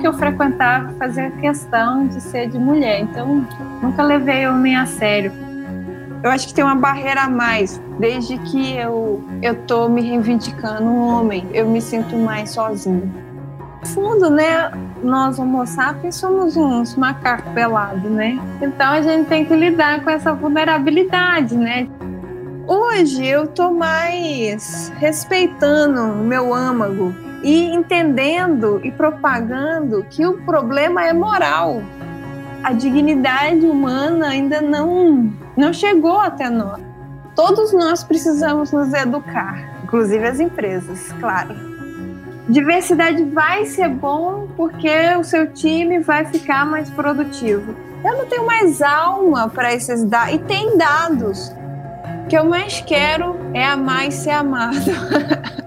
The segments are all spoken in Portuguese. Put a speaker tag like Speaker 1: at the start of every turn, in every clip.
Speaker 1: que eu frequentava fazia questão de ser de mulher, então nunca levei homem a sério. Eu acho que tem uma barreira a mais. Desde que eu, eu tô me reivindicando um homem, eu me sinto mais sozinha. No fundo, né, nós homo sapiens somos uns macacos pelados, né? Então a gente tem que lidar com essa vulnerabilidade, né? Hoje eu tô mais respeitando o meu âmago e entendendo e propagando que o problema é moral. A dignidade humana ainda não, não chegou até nós. Todos nós precisamos nos educar, inclusive as empresas, claro. Diversidade vai ser bom porque o seu time vai ficar mais produtivo. Eu não tenho mais alma para esses dados. E tem dados que eu mais quero é amar e ser amado.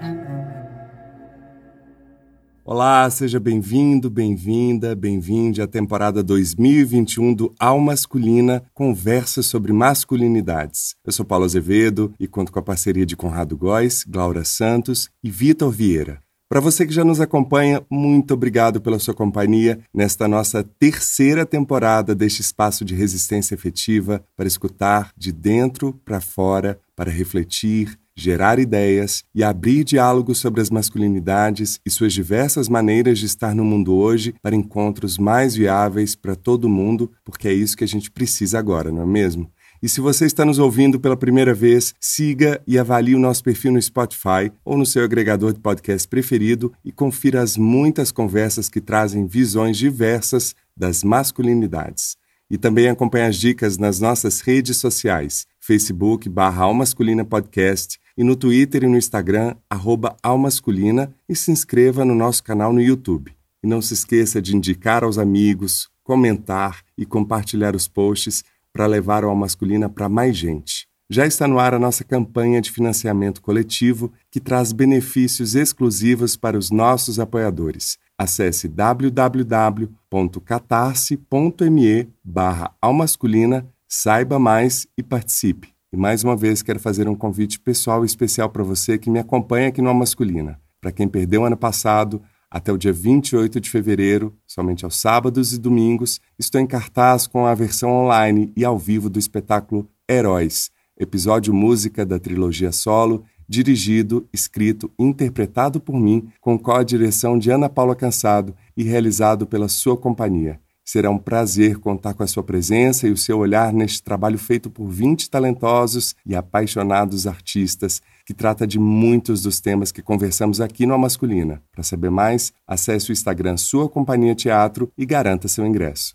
Speaker 2: Olá, seja bem-vindo, bem-vinda, bem-vinde à temporada 2021 do Al Masculina, conversa sobre masculinidades. Eu sou Paulo Azevedo e conto com a parceria de Conrado Góes, Glaura Santos e Vitor Vieira. Para você que já nos acompanha, muito obrigado pela sua companhia nesta nossa terceira temporada deste espaço de resistência efetiva para escutar de dentro para fora, para refletir, gerar ideias e abrir diálogos sobre as masculinidades e suas diversas maneiras de estar no mundo hoje para encontros mais viáveis para todo mundo, porque é isso que a gente precisa agora, não é mesmo? E se você está nos ouvindo pela primeira vez, siga e avalie o nosso perfil no Spotify ou no seu agregador de podcast preferido e confira as muitas conversas que trazem visões diversas das masculinidades. E também acompanhe as dicas nas nossas redes sociais, Facebook barra Almasculina Podcast e no Twitter e no Instagram, arroba Almasculina e se inscreva no nosso canal no YouTube. E não se esqueça de indicar aos amigos, comentar e compartilhar os posts para levar o Alma Masculina para mais gente. Já está no ar a nossa campanha de financiamento coletivo que traz benefícios exclusivos para os nossos apoiadores. Acesse www.catarse.me barra almasculina, saiba mais e participe. E mais uma vez quero fazer um convite pessoal e especial para você que me acompanha aqui no Almasculina. Para quem perdeu ano passado, até o dia 28 de fevereiro, somente aos sábados e domingos, estou em cartaz com a versão online e ao vivo do espetáculo Heróis, episódio música da trilogia solo, dirigido, escrito e interpretado por mim, com co-direção de Ana Paula Cansado e realizado pela sua companhia. Será um prazer contar com a sua presença e o seu olhar neste trabalho feito por 20 talentosos e apaixonados artistas, que trata de muitos dos temas que conversamos aqui no A Masculina. Para saber mais, acesse o Instagram Sua Companhia Teatro e garanta seu ingresso.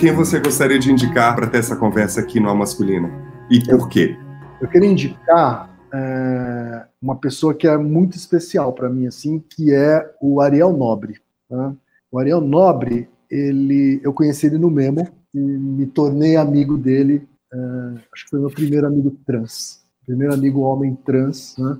Speaker 2: Quem você gostaria de indicar para ter essa conversa aqui no A Masculina? E por quê?
Speaker 3: Eu queria indicar é, uma pessoa que é muito especial para mim, assim, que é o Ariel Nobre. Tá? O Ariel Nobre, ele, eu conheci ele no Memo e me tornei amigo dele. Uh, acho que foi meu primeiro amigo trans, primeiro amigo homem trans, né?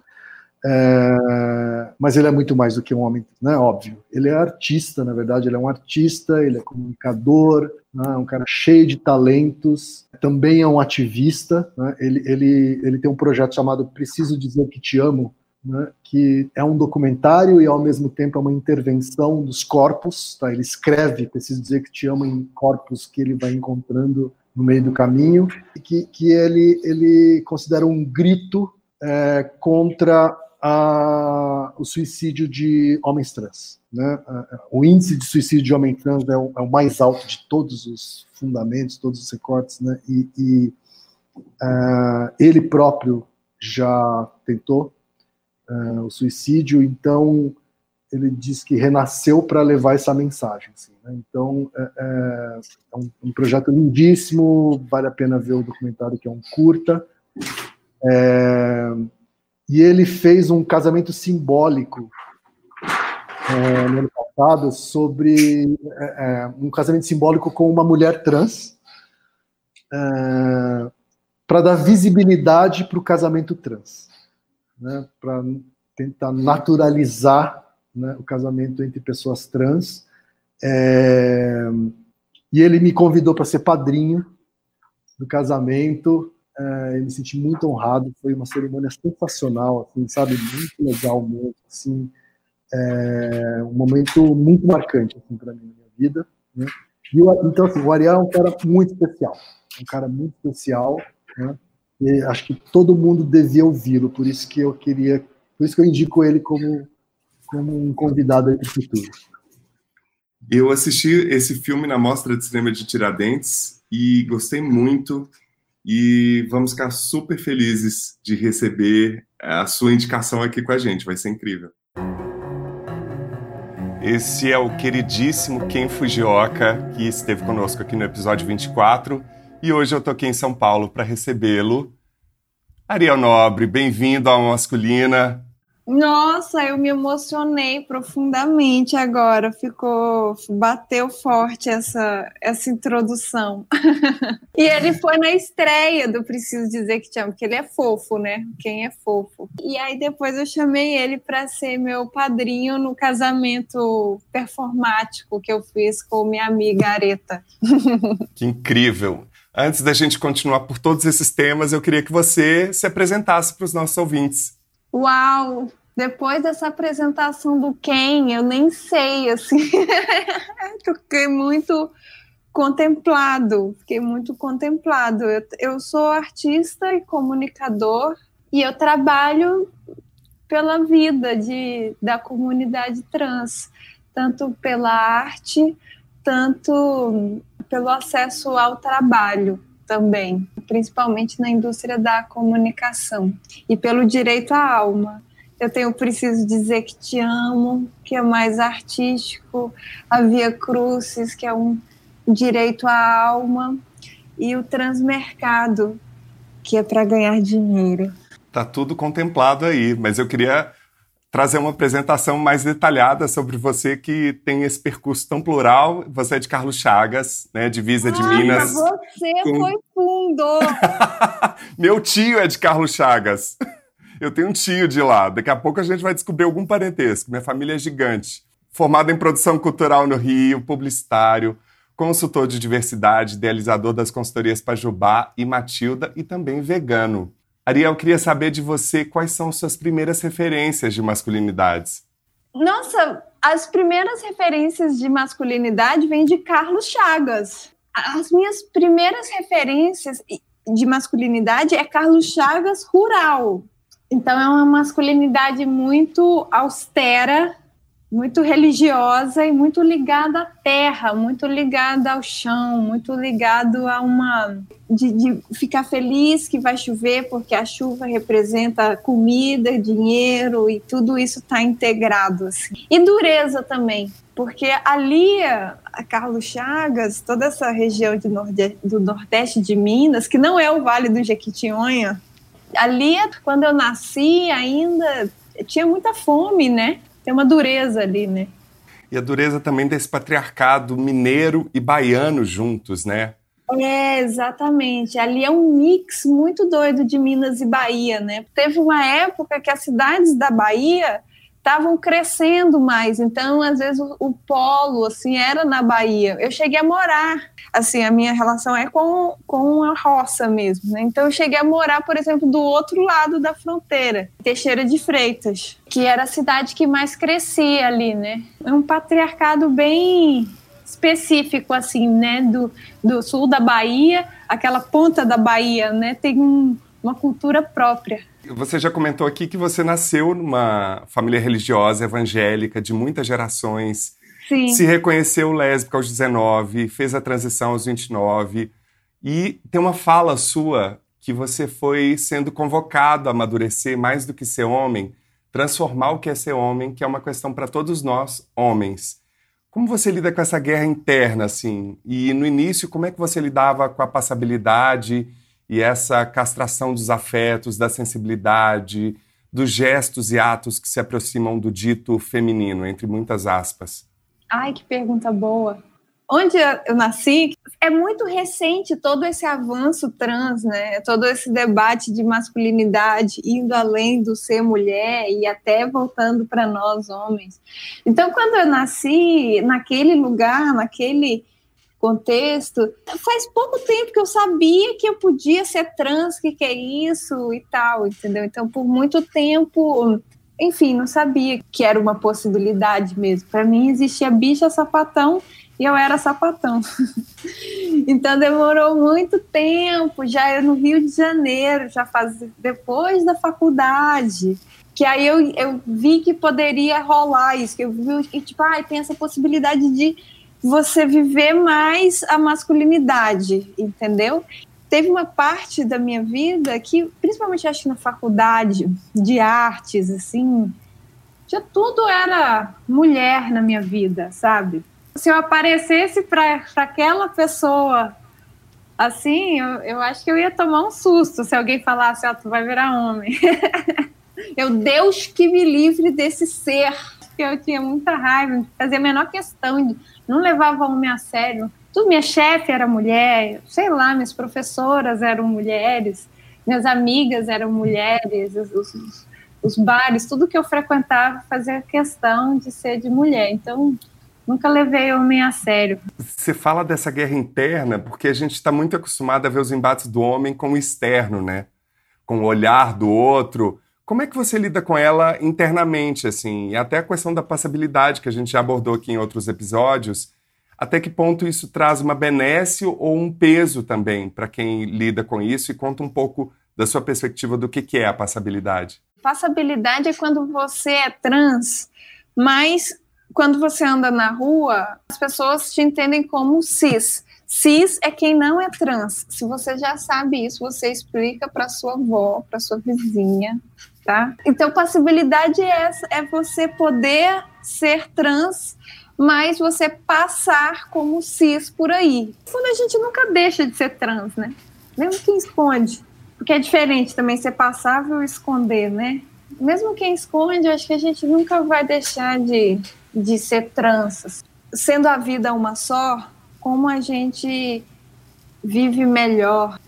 Speaker 3: É, mas ele é muito mais do que um homem, né? Óbvio. Ele é artista, na verdade, ele é um artista, ele é comunicador, né? um cara cheio de talentos, também é um ativista. Né? Ele, ele, ele tem um projeto chamado Preciso Dizer Que Te Amo, né, que é um documentário e ao mesmo tempo é uma intervenção dos corpos. Tá? Ele escreve, preciso dizer que te ama em corpos que ele vai encontrando no meio do caminho, que, que ele, ele considera um grito é, contra a, o suicídio de homens trans. Né? O índice de suicídio de homem trans é o, é o, mais alto de todos os fundamentos, todos os recortes, né? e, e uh, ele próprio já tentou uh, o suicídio, então ele diz que renasceu para levar essa mensagem. Assim, né? Então é, é, é um, um, projeto lindíssimo, vale a pena ver o documentário que é um curta. É, e ele fez um casamento simbólico é, no ano passado sobre é, é, um casamento simbólico com uma mulher trans para dar visibilidade para o casamento trans né, para tentar naturalizar né, o casamento entre pessoas trans. É, e ele me convidou para ser padrinho do casamento. É, eu me senti muito honrado. Foi uma cerimônia sensacional, assim, sabe, muito legal mesmo. Assim, é um momento muito marcante assim, para mim na minha vida. Né? E então, assim, o Ariel é um cara muito especial, um cara muito especial. Né? E acho que todo mundo devia ouvi-lo, por isso que eu queria, por isso que eu indico ele como, como um convidado aí para o futuro.
Speaker 2: Eu assisti esse filme na Mostra de Cinema de Tiradentes e gostei muito. E vamos ficar super felizes de receber a sua indicação aqui com a gente, vai ser incrível. Esse é o queridíssimo Ken Fujioka, que esteve conosco aqui no episódio 24. E hoje eu tô aqui em São Paulo para recebê-lo. Ariel Nobre, bem-vindo ao Masculina.
Speaker 1: Nossa, eu me emocionei profundamente agora. Ficou, bateu forte essa essa introdução. e ele foi na estreia do Preciso Dizer que te amo, porque ele é fofo, né? Quem é fofo. E aí depois eu chamei ele para ser meu padrinho no casamento performático que eu fiz com minha amiga Areta.
Speaker 2: que incrível. Antes da gente continuar por todos esses temas, eu queria que você se apresentasse para os nossos ouvintes.
Speaker 1: Uau! Depois dessa apresentação do Ken, eu nem sei, assim, fiquei muito contemplado, fiquei muito contemplado. Eu, eu sou artista e comunicador e eu trabalho pela vida de, da comunidade trans, tanto pela arte, tanto pelo acesso ao trabalho também, principalmente na indústria da comunicação, e pelo direito à alma. Eu tenho preciso dizer que te amo, que é mais artístico, a Via Crucis, que é um direito à alma, e o transmercado, que é para ganhar dinheiro.
Speaker 2: Tá tudo contemplado aí, mas eu queria trazer uma apresentação mais detalhada sobre você que tem esse percurso tão plural. Você é de Carlos Chagas, né, divisa Ai, de Minas.
Speaker 1: Você com... foi fundo.
Speaker 2: Meu tio é de Carlos Chagas. Eu tenho um tio de lá. Daqui a pouco a gente vai descobrir algum parentesco. Minha família é gigante. Formado em produção cultural no Rio, publicitário, consultor de diversidade, idealizador das consultorias Pajubá e Matilda e também vegano. Ariel, queria saber de você quais são suas primeiras referências de masculinidades.
Speaker 1: Nossa, as primeiras referências de masculinidade vêm de Carlos Chagas. As minhas primeiras referências de masculinidade é Carlos Chagas rural. Então é uma masculinidade muito austera, muito religiosa e muito ligada à terra, muito ligada ao chão, muito ligado a uma de, de, ficar feliz que vai chover porque a chuva representa comida, dinheiro e tudo isso está integrado assim. E dureza também, porque ali a Carlos Chagas, toda essa região nordeste, do nordeste de Minas, que não é o Vale do Jequitinhonha, ali quando eu nasci ainda tinha muita fome, né? Tem uma dureza ali, né?
Speaker 2: E a dureza também desse patriarcado mineiro e baiano juntos, né?
Speaker 1: É, exatamente. Ali é um mix muito doido de Minas e Bahia, né? Teve uma época que as cidades da Bahia estavam crescendo mais. Então, às vezes, o, o, polo, assim, era na Bahia. Eu cheguei a morar, assim, a minha relação é com, com a roça mesmo, né? Então, eu cheguei a morar, por exemplo, do outro lado da fronteira, Teixeira de Freitas, que era a cidade que mais crescia ali, né? É um patriarcado bem específico, assim, né? Do, do sul da Bahia, aquela ponta da Bahia, né? Tem um, uma cultura própria.
Speaker 2: Você já comentou aqui que você nasceu numa família religiosa evangélica de muitas gerações.
Speaker 1: Sim.
Speaker 2: Se reconheceu lésbica aos 19, fez a transição aos 29 e tem uma fala sua que você foi sendo convocado a amadurecer mais do que ser homem, transformar o que é ser homem, que é uma questão para todos nós, homens. Como você lida com essa guerra interna, assim? E no início, como é que você lidava com a passabilidade e essa castração dos afetos, da sensibilidade, dos gestos e atos que se aproximam do dito feminino, entre muitas aspas?
Speaker 1: Ai, que pergunta boa. Onde eu nasci, é muito recente todo esse avanço trans, né? Todo esse debate de masculinidade indo além do ser mulher e até voltando para nós homens. Então, quando eu nasci naquele lugar, naquele contexto. Faz pouco tempo que eu sabia que eu podia ser trans, que que é isso e tal, entendeu? Então, por muito tempo enfim, não sabia que era uma possibilidade mesmo. Para mim existia bicha sapatão e eu era sapatão. então demorou muito tempo, já no Rio de Janeiro, já faz depois da faculdade, que aí eu, eu vi que poderia rolar isso, que eu vi que tipo, ah, tem essa possibilidade de você viver mais a masculinidade, entendeu? Teve uma parte da minha vida que, principalmente acho que na faculdade de artes, assim, já tudo era mulher na minha vida, sabe? Se eu aparecesse para aquela pessoa assim, eu, eu acho que eu ia tomar um susto se alguém falasse, ah, tu vai virar homem. eu, Deus que me livre desse ser que eu tinha muita raiva, fazia a menor questão de não levava homem a sério. Tudo, minha chefe era mulher, sei lá, minhas professoras eram mulheres, minhas amigas eram mulheres, os, os, os bares, tudo que eu frequentava fazia questão de ser de mulher. Então, nunca levei homem a sério.
Speaker 2: Você fala dessa guerra interna porque a gente está muito acostumado a ver os embates do homem com o externo, né? Com o olhar do outro. Como é que você lida com ela internamente, assim? E até a questão da passabilidade que a gente já abordou aqui em outros episódios. Até que ponto isso traz uma benesse ou um peso também para quem lida com isso? E conta um pouco da sua perspectiva do que, que é a passabilidade.
Speaker 1: Passabilidade é quando você é trans, mas quando você anda na rua, as pessoas te entendem como cis. Cis é quem não é trans. Se você já sabe isso, você explica para sua avó, para sua vizinha, tá? Então, possibilidade é é você poder ser trans, mas você passar como cis por aí. Quando a gente nunca deixa de ser trans, né? Mesmo quem esconde. Porque é diferente também ser passável ou esconder, né? Mesmo quem esconde, acho que a gente nunca vai deixar de, de ser trans. Sendo a vida uma só, como a gente vive melhor.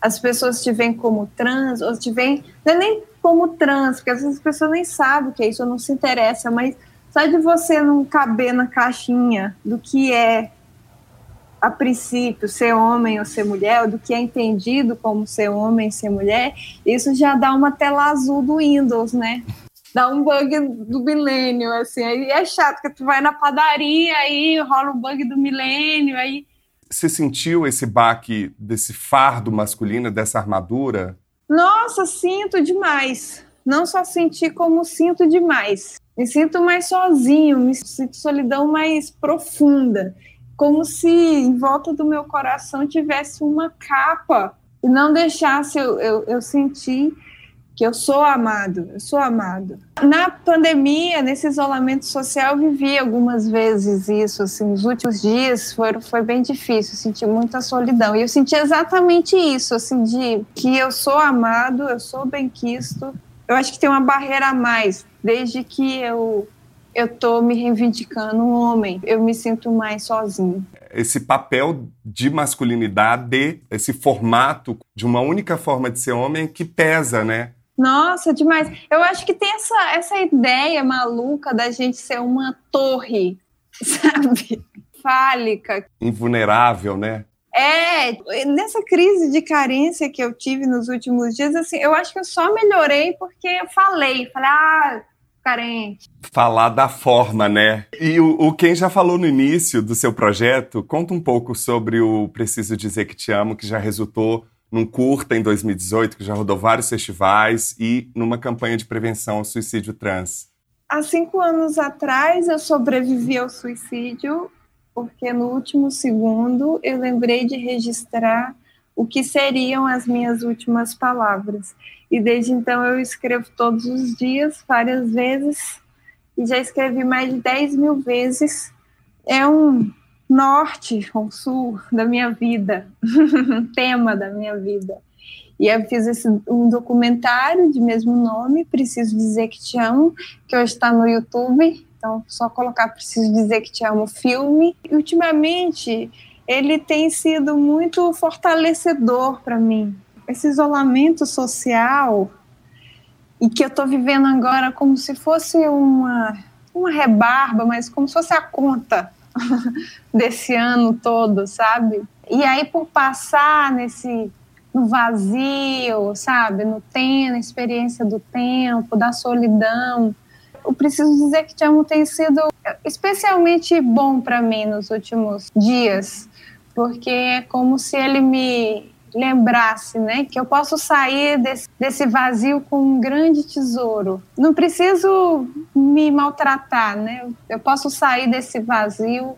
Speaker 1: As pessoas te veem como trans, ou te veem, não é nem como trans, porque às vezes as pessoas nem sabem o que é isso, ou não se interessa, mas só de você não caber na caixinha do que é, a princípio, ser homem ou ser mulher, ou do que é entendido como ser homem e ser mulher, isso já dá uma tela azul do Windows, né? Dá um bug do milênio, assim, aí é chato, porque tu vai na padaria, aí rola um bug do milênio, aí...
Speaker 2: Você sentiu esse baque desse fardo masculino, dessa armadura?
Speaker 1: Nossa, sinto demais. Não só senti, como sinto demais. Me sinto mais sozinho, me sinto solidão mais profunda. Como se em volta do meu coração tivesse uma capa e não deixasse eu, eu, eu sentir que eu sou amado, eu sou amado. Na pandemia, nesse isolamento social, eu vivi algumas vezes isso, assim, os últimos dias foram, foi bem difícil, senti muita solidão. E eu senti exatamente isso, assim, de que eu sou amado, eu sou benquisto. Eu acho que tem uma barreira a mais, desde que eu eu tô me reivindicando um homem, eu me sinto mais sozinho.
Speaker 2: Esse papel de masculinidade, esse formato de uma única forma de ser homem que pesa, né?
Speaker 1: Nossa, demais. Eu acho que tem essa, essa ideia maluca da gente ser uma torre, sabe? Fálica.
Speaker 2: Invulnerável, né?
Speaker 1: É, nessa crise de carência que eu tive nos últimos dias, assim, eu acho que eu só melhorei porque eu falei, falei, ah, carente.
Speaker 2: Falar da forma, né? E o, o quem já falou no início do seu projeto, conta um pouco sobre o Preciso Dizer Que Te Amo, que já resultou num curta em 2018, que já rodou vários festivais, e numa campanha de prevenção ao suicídio trans.
Speaker 1: Há cinco anos atrás, eu sobrevivi ao suicídio porque no último segundo eu lembrei de registrar o que seriam as minhas últimas palavras. E desde então eu escrevo todos os dias, várias vezes, e já escrevi mais de 10 mil vezes. É um norte ou sul da minha vida, tema da minha vida. E eu fiz esse, um documentário de mesmo nome, Preciso Dizer Que Te Amo, que hoje está no YouTube. Então, só colocar Preciso Dizer Que Te Amo filme. E, ultimamente, ele tem sido muito fortalecedor para mim. Esse isolamento social e que eu estou vivendo agora como se fosse uma, uma rebarba, mas como se fosse a conta desse ano todo, sabe? E aí, por passar nesse no vazio, sabe? No tempo, na experiência do tempo, da solidão. Eu preciso dizer que Tiamo tem sido especialmente bom para mim nos últimos dias, porque é como se ele me lembrasse, né, que eu posso sair desse, desse vazio com um grande tesouro. Não preciso me maltratar, né? Eu posso sair desse vazio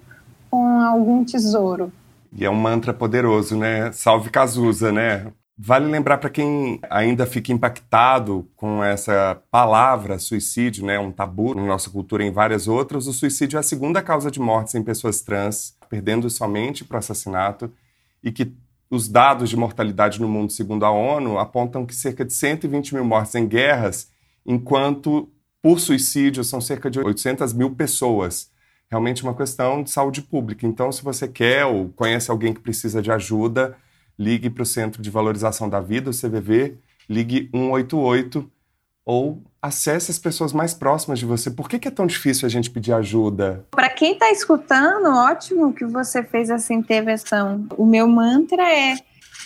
Speaker 1: com algum tesouro.
Speaker 2: E é um mantra poderoso, né? Salve Cazuza, né? Vale lembrar para quem ainda fica impactado com essa palavra suicídio, né, um tabu na nossa cultura e em várias outras, o suicídio é a segunda causa de mortes em pessoas trans, perdendo somente para o assassinato, e que os dados de mortalidade no mundo, segundo a ONU, apontam que cerca de 120 mil mortes em guerras, enquanto por suicídio são cerca de 800 mil pessoas realmente uma questão de saúde pública. Então, se você quer ou conhece alguém que precisa de ajuda, ligue para o Centro de Valorização da Vida, o CVV, ligue 188 ou acesse as pessoas mais próximas de você. Por que, que é tão difícil a gente pedir ajuda?
Speaker 1: Para quem está escutando, ótimo que você fez essa intervenção. O meu mantra é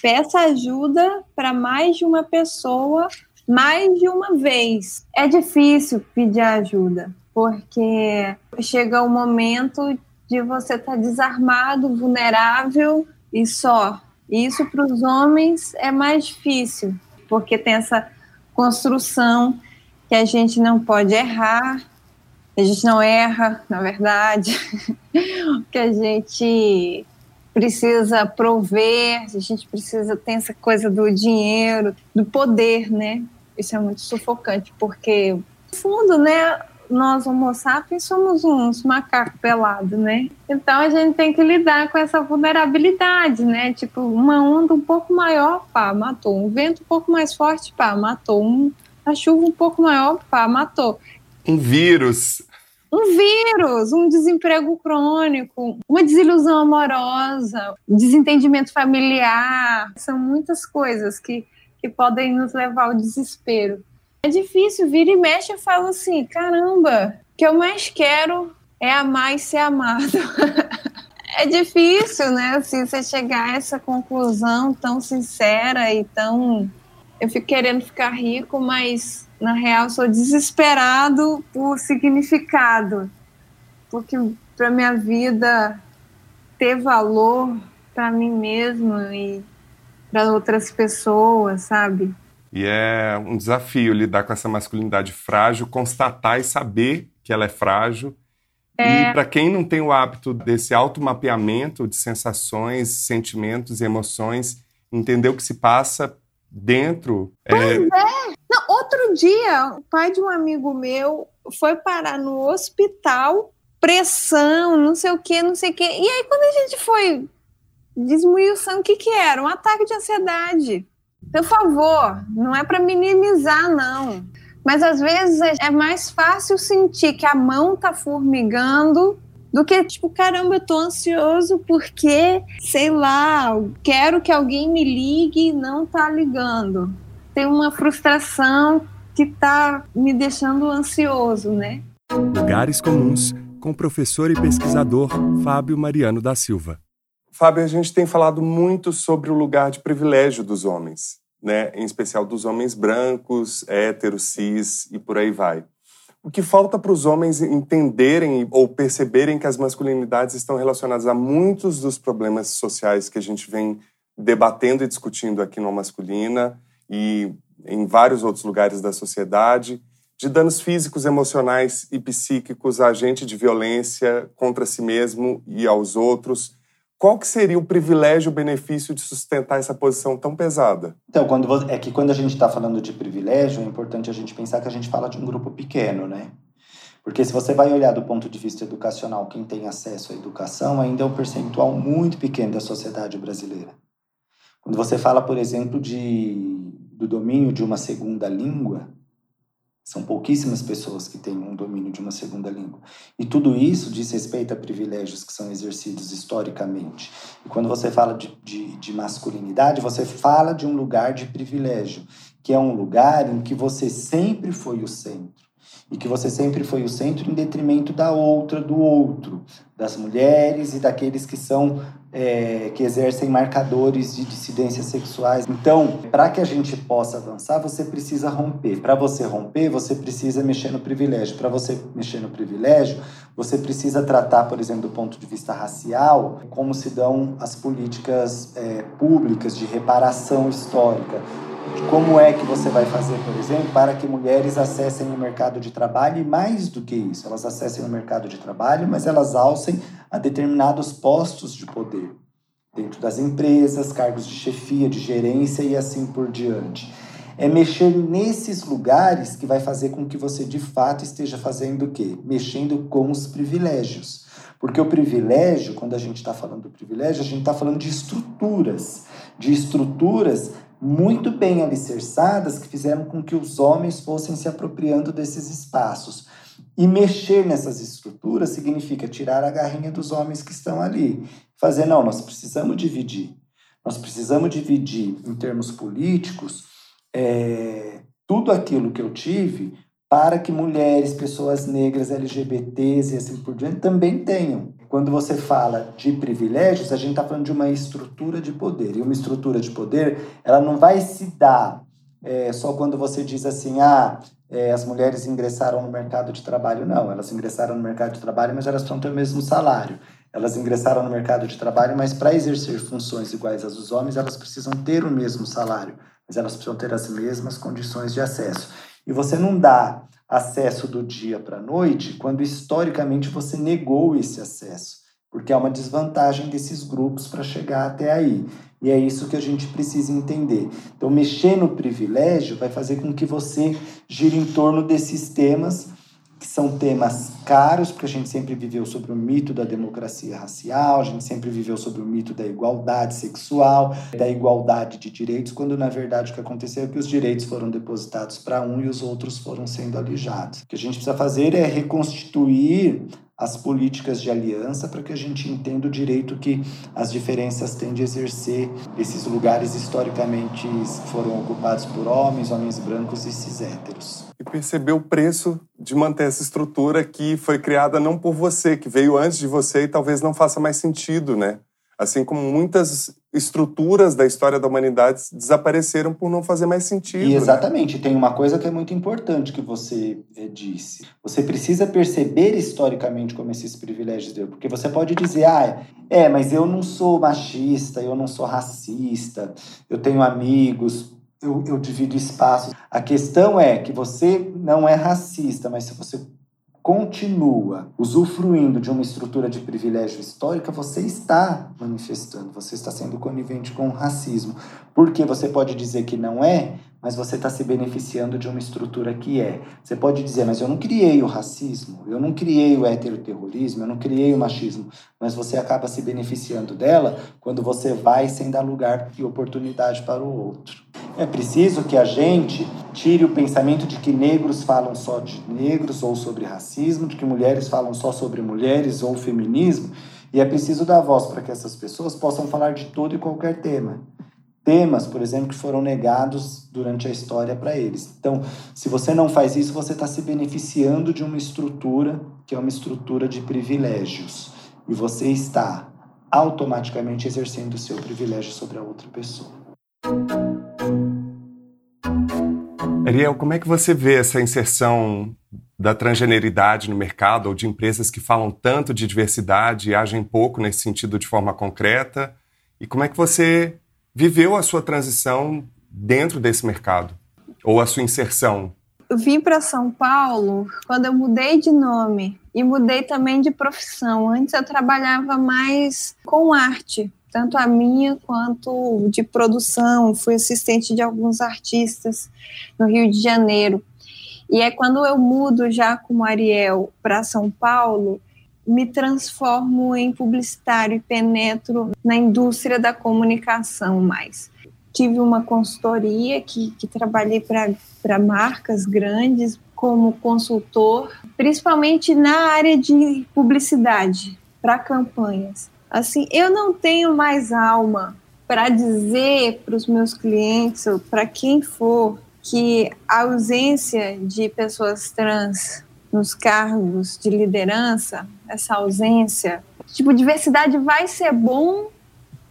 Speaker 1: peça ajuda para mais de uma pessoa mais de uma vez. É difícil pedir ajuda porque chega o momento de você estar tá desarmado, vulnerável e só. E isso para os homens é mais difícil, porque tem essa construção que a gente não pode errar, a gente não erra, na verdade, que a gente precisa prover, a gente precisa ter essa coisa do dinheiro, do poder, né? Isso é muito sufocante, porque, no fundo, né, nós homo sapiens somos uns macacos pelados, né? Então a gente tem que lidar com essa vulnerabilidade, né? Tipo, uma onda um pouco maior, pá, matou. Um vento um pouco mais forte, pá, matou. Um, a chuva um pouco maior, pá, matou.
Speaker 2: Um vírus.
Speaker 1: Um vírus, um desemprego crônico, uma desilusão amorosa, desentendimento familiar. São muitas coisas que, que podem nos levar ao desespero. É difícil, vira e mexe e falo assim: caramba, o que eu mais quero é amar e ser amado. é difícil, né? Assim, você chegar a essa conclusão tão sincera e tão. Eu fico querendo ficar rico, mas na real sou desesperado por significado. Porque para minha vida ter valor para mim mesmo e para outras pessoas, sabe?
Speaker 2: E é um desafio lidar com essa masculinidade frágil, constatar e saber que ela é frágil. É... E para quem não tem o hábito desse automapeamento de sensações, sentimentos e emoções, entender o que se passa dentro.
Speaker 1: É pois é. é. Não, outro dia, o pai de um amigo meu foi parar no hospital, pressão, não sei o que, não sei o que. E aí, quando a gente foi desmuiçando, o que, que era? Um ataque de ansiedade. Por favor, não é para minimizar, não. Mas às vezes é mais fácil sentir que a mão tá formigando do que tipo, caramba, eu tô ansioso porque, sei lá, quero que alguém me ligue e não tá ligando. Tem uma frustração que tá me deixando ansioso, né?
Speaker 2: Lugares comuns com o professor e pesquisador Fábio Mariano da Silva. Fábio, a gente tem falado muito sobre o lugar de privilégio dos homens, né? em especial dos homens brancos, héteros, cis e por aí vai. O que falta para os homens entenderem ou perceberem que as masculinidades estão relacionadas a muitos dos problemas sociais que a gente vem debatendo e discutindo aqui no Masculina e em vários outros lugares da sociedade, de danos físicos, emocionais e psíquicos a agente de violência contra si mesmo e aos outros, qual que seria o privilégio, o benefício de sustentar essa posição tão pesada?
Speaker 4: Então, quando, é que quando a gente está falando de privilégio, é importante a gente pensar que a gente fala de um grupo pequeno, né? Porque se você vai olhar do ponto de vista educacional, quem tem acesso à educação ainda é um percentual muito pequeno da sociedade brasileira. Quando você fala, por exemplo, de, do domínio de uma segunda língua, são pouquíssimas pessoas que têm um domínio de uma segunda língua. E tudo isso diz respeito a privilégios que são exercidos historicamente. E quando você fala de, de, de, masculinidade, você fala de um lugar de privilégio, que é um lugar em que você sempre foi o centro. E que você sempre foi o centro em detrimento da outra, do outro, das mulheres e daqueles que são é, que exercem marcadores de dissidências sexuais. Então, para que a gente possa avançar, você precisa romper. Para você romper, você precisa mexer no privilégio. Para você mexer no privilégio, você precisa tratar, por exemplo, do ponto de vista racial, como se dão as políticas é, públicas de reparação histórica como é que você vai fazer, por exemplo, para que mulheres acessem o mercado de trabalho e mais do que isso, elas acessem o mercado de trabalho, mas elas alcem a determinados postos de poder dentro das empresas, cargos de chefia, de gerência e assim por diante. É mexer nesses lugares que vai fazer com que você de fato esteja fazendo o quê? Mexendo com os privilégios. Porque o privilégio, quando a gente está falando do privilégio, a gente está falando de estruturas, de estruturas muito bem alicerçadas que fizeram com que os homens fossem se apropriando desses espaços. E mexer nessas estruturas significa tirar a garrinha dos homens que estão ali. Fazer, não, nós precisamos dividir. Nós precisamos dividir, em termos políticos, é, tudo aquilo que eu tive para que mulheres, pessoas negras, LGBTs e assim por diante também tenham. Quando você fala de privilégios, a gente está falando de uma estrutura de poder. E uma estrutura de poder, ela não vai se dar é, só quando você diz assim, ah, é, as mulheres ingressaram no mercado de trabalho. Não, elas ingressaram no mercado de trabalho, mas elas precisam ter o mesmo salário. Elas ingressaram no mercado de trabalho, mas para exercer funções iguais às dos homens, elas precisam ter o mesmo salário, mas elas precisam ter as mesmas condições de acesso. E você não dá acesso do dia para a noite quando historicamente você negou esse acesso, porque há uma desvantagem desses grupos para chegar até aí. E é isso que a gente precisa entender. Então, mexer no privilégio vai fazer com que você gire em torno desses temas que são temas caros, porque a gente sempre viveu sobre o mito da democracia racial, a gente sempre viveu sobre o mito da igualdade sexual, da igualdade de direitos, quando na verdade o que aconteceu é que os direitos foram depositados para um e os outros foram sendo alijados. O que a gente precisa fazer é reconstituir as políticas de aliança para que a gente entenda o direito que as diferenças têm de exercer esses lugares historicamente foram ocupados por homens, homens brancos e cis héteros.
Speaker 2: E perceber o preço de manter essa estrutura que foi criada não por você, que veio antes de você e talvez não faça mais sentido, né? Assim como muitas estruturas da história da humanidade desapareceram por não fazer mais sentido. E
Speaker 4: né? exatamente, né? tem uma coisa que é muito importante que você é, disse. Você precisa perceber historicamente como esses privilégios deu, porque você pode dizer, ah, é, mas eu não sou machista, eu não sou racista, eu tenho amigos, eu, eu divido espaços. A questão é que você não é racista, mas se você continua usufruindo de uma estrutura de privilégio histórica, você está manifestando, você está sendo conivente com o racismo. Porque você pode dizer que não é, mas você está se beneficiando de uma estrutura que é. Você pode dizer, mas eu não criei o racismo, eu não criei o heteroterrorismo, eu não criei o machismo, mas você acaba se beneficiando dela quando você vai sem dar lugar e oportunidade para o outro. É preciso que a gente tire o pensamento de que negros falam só de negros ou sobre racismo, de que mulheres falam só sobre mulheres ou feminismo, e é preciso dar voz para que essas pessoas possam falar de todo e qualquer tema. Temas, por exemplo, que foram negados durante a história para eles. Então, se você não faz isso, você está se beneficiando de uma estrutura que é uma estrutura de privilégios. E você está automaticamente exercendo o seu privilégio sobre a outra pessoa.
Speaker 2: Ariel, como é que você vê essa inserção da transgeneridade no mercado ou de empresas que falam tanto de diversidade e agem pouco nesse sentido de forma concreta? E como é que você viveu a sua transição dentro desse mercado ou a sua inserção?
Speaker 1: Eu vim para São Paulo quando eu mudei de nome e mudei também de profissão. Antes eu trabalhava mais com arte, tanto a minha quanto de produção. Fui assistente de alguns artistas no Rio de Janeiro. E é quando eu mudo já como Ariel para São Paulo, me transformo em publicitário e penetro na indústria da comunicação mais. Tive uma consultoria que, que trabalhei para marcas grandes como consultor, principalmente na área de publicidade, para campanhas. Assim, eu não tenho mais alma para dizer para os meus clientes ou para quem for que a ausência de pessoas trans nos cargos de liderança, essa ausência, tipo, diversidade vai ser bom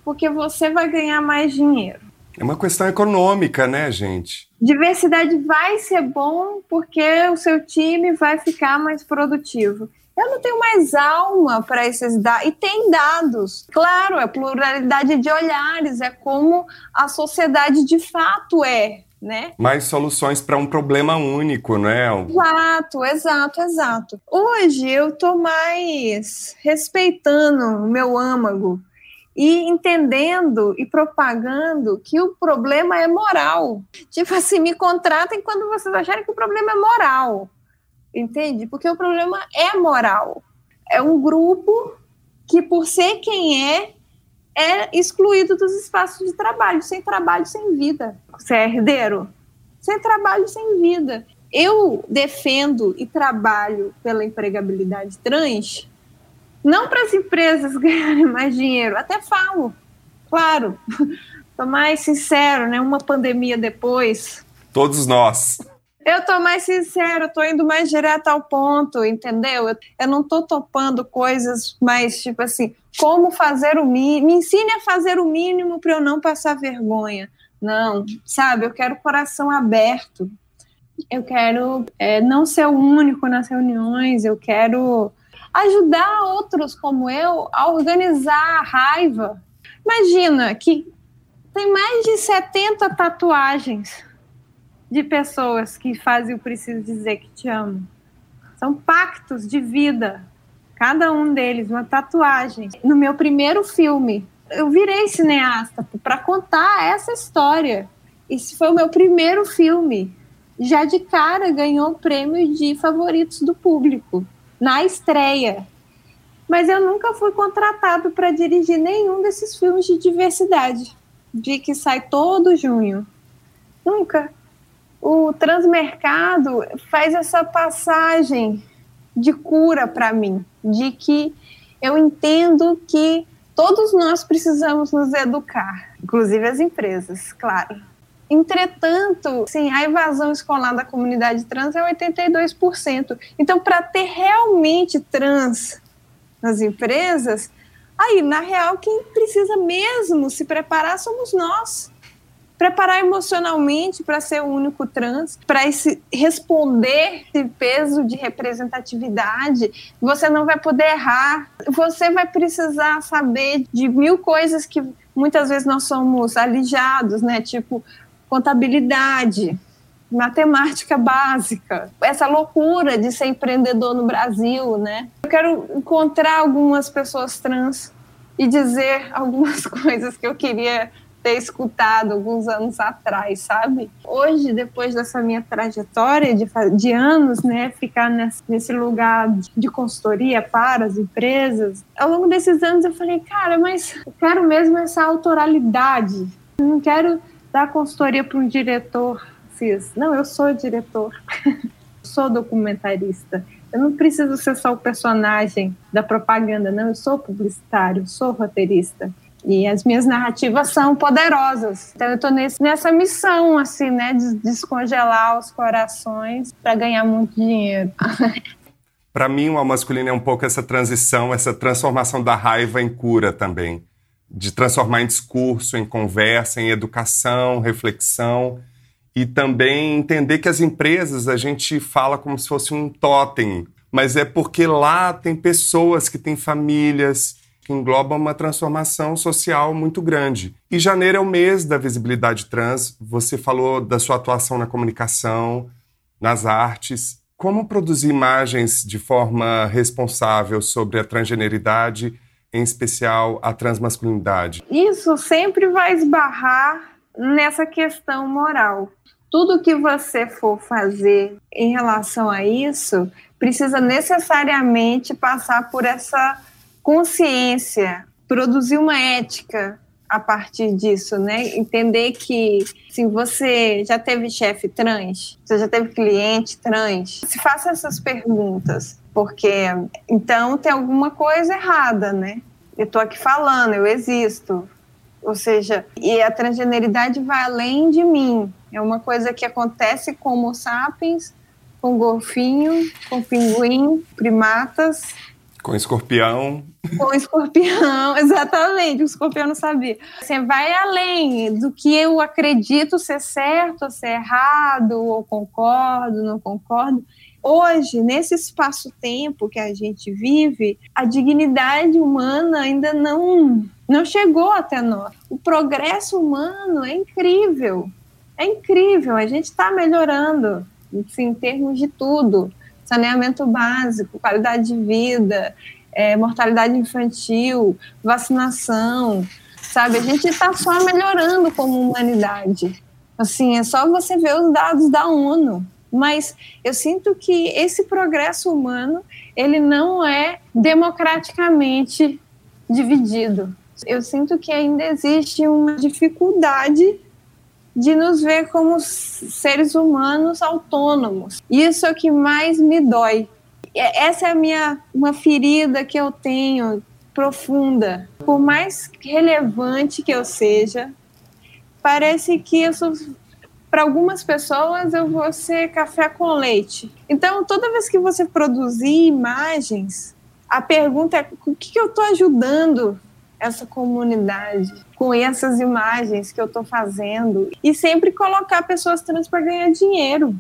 Speaker 1: porque você vai ganhar mais dinheiro.
Speaker 2: É uma questão econômica, né, gente?
Speaker 1: Diversidade vai ser bom porque o seu time vai ficar mais produtivo. Eu não tenho mais alma para esses dados. E tem dados. Claro, é pluralidade de olhares, é como a sociedade de fato é. Né?
Speaker 2: Mais soluções para um problema único, né?
Speaker 1: Exato, exato, exato. Hoje eu estou mais respeitando o meu âmago e entendendo e propagando que o problema é moral. Tipo assim, me contratem quando vocês acharem que o problema é moral entende? Porque o problema é moral. É um grupo que, por ser quem é, é excluído dos espaços de trabalho. Sem trabalho, sem vida. Você é herdeiro? Sem trabalho, sem vida. Eu defendo e trabalho pela empregabilidade trans, não para as empresas ganharem mais dinheiro, até falo, claro. Estou mais sincero, né? Uma pandemia depois.
Speaker 2: Todos nós.
Speaker 1: Eu tô mais sincera, tô indo mais direto ao ponto, entendeu? Eu, eu não tô topando coisas mais tipo assim, como fazer o mínimo, me ensine a fazer o mínimo para eu não passar vergonha. Não, sabe? Eu quero coração aberto. Eu quero é, não ser o único nas reuniões, eu quero ajudar outros como eu a organizar a raiva. Imagina que tem mais de 70 tatuagens de pessoas que fazem o preciso dizer que te amo. São pactos de vida, cada um deles, uma tatuagem. No meu primeiro filme, eu virei cineasta para contar essa história. Esse foi o meu primeiro filme. Já de cara ganhou o prêmio de favoritos do público na estreia. Mas eu nunca fui contratado para dirigir nenhum desses filmes de diversidade, de que sai todo junho. Nunca o transmercado faz essa passagem de cura para mim, de que eu entendo que todos nós precisamos nos educar, inclusive as empresas, claro. Entretanto, sim, a evasão escolar da comunidade trans é 82%. Então, para ter realmente trans nas empresas, aí, na real, quem precisa mesmo se preparar somos nós preparar emocionalmente para ser o único trans, para esse responder esse peso de representatividade, você não vai poder errar. Você vai precisar saber de mil coisas que muitas vezes nós somos alijados, né? Tipo contabilidade, matemática básica, essa loucura de ser empreendedor no Brasil, né? Eu quero encontrar algumas pessoas trans e dizer algumas coisas que eu queria ter escutado alguns anos atrás, sabe? Hoje, depois dessa minha trajetória de, de anos, né, ficar nesse, nesse lugar de consultoria para as empresas, ao longo desses anos eu falei, cara, mas eu quero mesmo essa autoralidade. Eu não quero dar consultoria para um diretor cis. Não, eu sou diretor. sou documentarista. Eu não preciso ser só o personagem da propaganda, não. Eu sou publicitário, sou roteirista. E as minhas narrativas são poderosas. Então eu estou nessa missão, assim, né, de descongelar os corações para ganhar muito dinheiro.
Speaker 2: para mim, o masculino é um pouco essa transição, essa transformação da raiva em cura também. De transformar em discurso, em conversa, em educação, reflexão. E também entender que as empresas a gente fala como se fosse um totem, mas é porque lá tem pessoas que têm famílias, que engloba uma transformação social muito grande. E janeiro é o mês da visibilidade trans. Você falou da sua atuação na comunicação, nas artes. Como produzir imagens de forma responsável sobre a transgeneridade, em especial a transmasculinidade?
Speaker 1: Isso sempre vai esbarrar nessa questão moral. Tudo que você for fazer em relação a isso precisa necessariamente passar por essa consciência, produzir uma ética a partir disso, né? Entender que se você já teve chefe trans, você já teve cliente trans, se faça essas perguntas, porque então tem alguma coisa errada, né? Eu tô aqui falando, eu existo. Ou seja, e a transgeneridade vai além de mim. É uma coisa que acontece com Homo sapiens, com golfinho, com pinguim, primatas.
Speaker 2: Com escorpião.
Speaker 1: Com escorpião, exatamente. O escorpião não sabia. Você vai além do que eu acredito ser certo ou ser errado, ou concordo, não concordo. Hoje, nesse espaço-tempo que a gente vive, a dignidade humana ainda não, não chegou até nós. O progresso humano é incrível. É incrível. A gente está melhorando assim, em termos de tudo. Saneamento básico, qualidade de vida, é, mortalidade infantil, vacinação, sabe? A gente está só melhorando como humanidade. Assim, é só você ver os dados da ONU mas eu sinto que esse progresso humano ele não é democraticamente dividido. Eu sinto que ainda existe uma dificuldade de nos ver como seres humanos autônomos. Isso é o que mais me dói. Essa é a minha uma ferida que eu tenho profunda. Por mais relevante que eu seja, parece que eu sou para algumas pessoas eu vou ser café com leite. Então, toda vez que você produzir imagens, a pergunta é o que, que eu estou ajudando essa comunidade com essas imagens que eu estou fazendo e sempre colocar pessoas trans para ganhar dinheiro.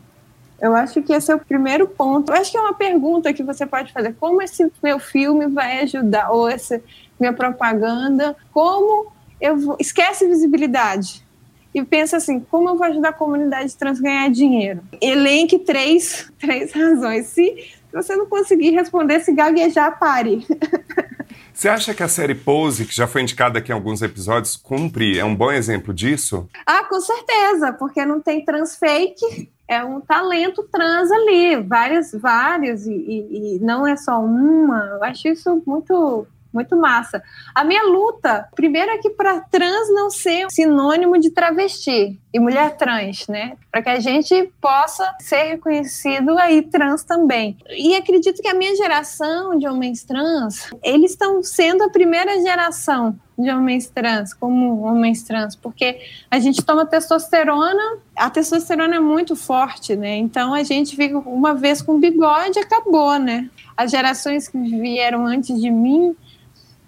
Speaker 1: Eu acho que esse é o primeiro ponto. Eu acho que é uma pergunta que você pode fazer: como esse meu filme vai ajudar ou essa minha propaganda? Como eu vou... esquece visibilidade e pensa assim: como eu vou ajudar a comunidade trans a ganhar dinheiro? Elenque três, três razões. Se você não conseguir responder, se gaguejar, pare.
Speaker 2: Você acha que a série Pose, que já foi indicada aqui em alguns episódios, cumpre? É um bom exemplo disso?
Speaker 1: Ah, com certeza, porque não tem trans fake. É um talento trans ali, várias, várias, e, e, e não é só uma. Eu acho isso muito muito massa. A minha luta, primeiro é que para trans não ser sinônimo de travesti e mulher trans, né? Para que a gente possa ser reconhecido aí trans também. E acredito que a minha geração de homens trans, eles estão sendo a primeira geração de homens trans, como homens trans, porque a gente toma testosterona, a testosterona é muito forte, né? Então a gente fica uma vez com bigode acabou, né? As gerações que vieram antes de mim,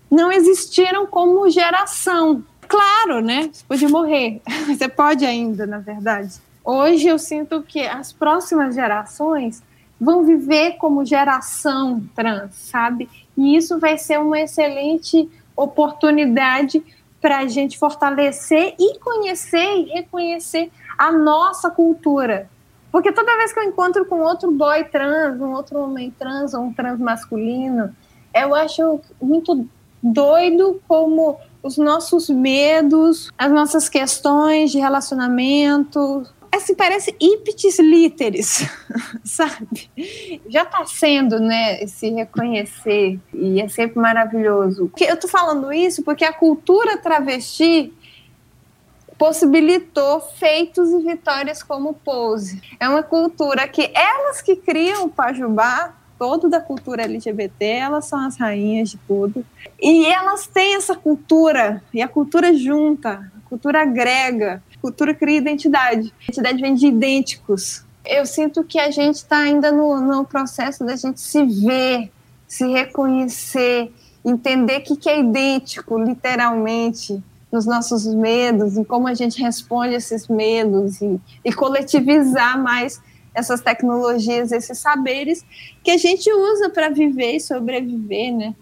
Speaker 1: não existiram como geração. Claro, né? Você pode morrer. Você pode ainda, na verdade. Hoje eu sinto que as próximas gerações vão viver como geração trans, sabe? E isso vai ser uma excelente oportunidade para a gente fortalecer e conhecer e reconhecer a nossa cultura. Porque toda vez que eu encontro com outro boy trans, um outro homem trans ou um trans masculino, eu acho muito doido como os nossos medos, as nossas questões de relacionamento. Assim, parece iptis literis, sabe? Já está sendo, né, esse reconhecer, e é sempre maravilhoso. Eu estou falando isso porque a cultura travesti possibilitou feitos e vitórias como Pose. É uma cultura que elas que criam o Pajubá todo da cultura LGBT, elas são as rainhas de tudo. E elas têm essa cultura, e a cultura junta, a cultura agrega, a cultura cria identidade. A identidade vem de idênticos. Eu sinto que a gente está ainda no, no processo da gente se ver, se reconhecer, entender o que, que é idêntico, literalmente, nos nossos medos, em como a gente responde a esses medos e, e coletivizar mais essas tecnologias, esses saberes que a gente usa para viver e sobreviver, né?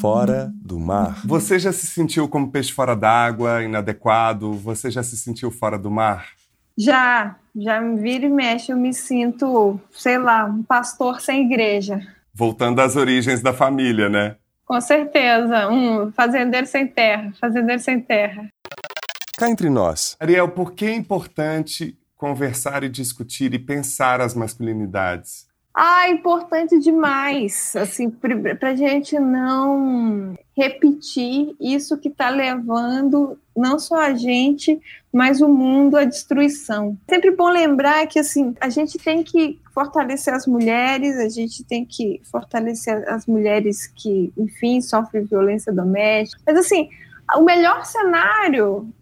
Speaker 2: Fora do mar. Você já se sentiu como peixe fora d'água, inadequado? Você já se sentiu fora do mar?
Speaker 1: Já, já me vira e mexe, eu me sinto, sei lá, um pastor sem igreja.
Speaker 2: Voltando às origens da família, né?
Speaker 1: Com certeza, um fazendeiro sem terra, fazendeiro sem terra.
Speaker 2: Cá entre nós, Ariel, por que é importante conversar e discutir e pensar as masculinidades?
Speaker 1: Ah, importante demais, assim, para gente não repetir isso que está levando não só a gente, mas o mundo à destruição. Sempre bom lembrar que assim a gente tem que fortalecer as mulheres, a gente tem que fortalecer as mulheres que, enfim, sofrem violência doméstica. Mas assim, o melhor cenário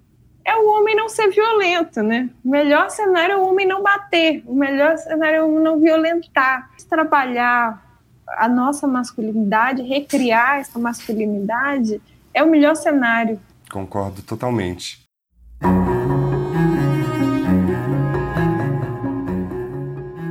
Speaker 1: é o homem não ser violento, né? O melhor cenário é o homem não bater, o melhor cenário é o homem não violentar. Trabalhar a nossa masculinidade, recriar essa masculinidade, é o melhor cenário.
Speaker 2: Concordo totalmente.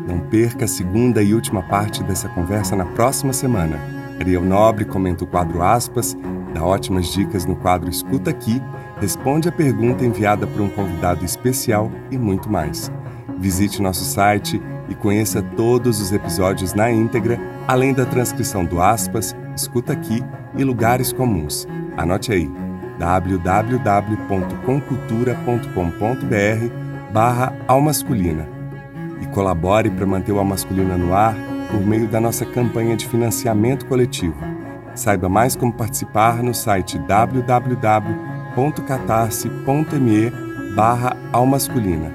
Speaker 2: Não perca a segunda e última parte dessa conversa na próxima semana. Ariel Nobre comenta o quadro Aspas, dá ótimas dicas no quadro Escuta Aqui, responde a pergunta enviada por um convidado especial e muito mais. Visite nosso site e conheça todos os episódios na íntegra, além da transcrição do Aspas, Escuta Aqui e Lugares Comuns. Anote aí www.comcultura.com.br barra almasculina e colabore para manter o Almasculina no ar por meio da nossa campanha de financiamento coletivo. Saiba mais como participar no site www.catarse.me barra almasculina.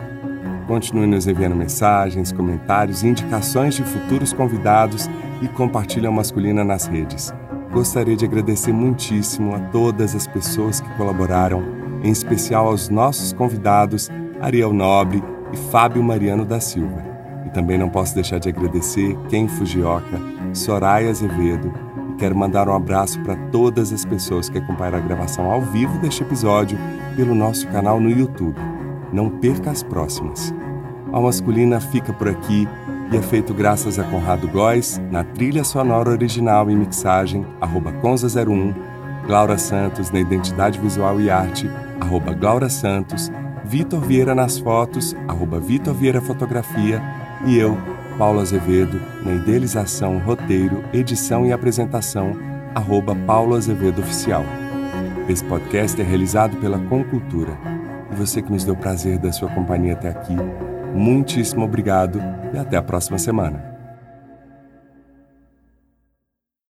Speaker 2: Continue nos enviando mensagens, comentários e indicações de futuros convidados e compartilhe a Masculina nas redes. Gostaria de agradecer muitíssimo a todas as pessoas que colaboraram, em especial aos nossos convidados Ariel Nobre e Fábio Mariano da Silva. E também não posso deixar de agradecer Ken Fujioka, Soraya Azevedo quero mandar um abraço para todas as pessoas que acompanharam a gravação ao vivo deste episódio pelo nosso canal no YouTube. Não perca as próximas. A Masculina fica por aqui e é feito graças a Conrado Góes, na trilha sonora original e mixagem, arroba Conza01, Glaura Santos na identidade visual e arte, arroba Glaura Santos, Vitor Vieira nas fotos, arroba Vitor Vieira Fotografia, e eu, Paulo Azevedo, na idealização, roteiro, edição e apresentação, arroba Paulo Azevedo Oficial. Esse podcast é realizado pela Concultura. E você que nos deu prazer da sua companhia até aqui, muitíssimo obrigado e até a próxima semana.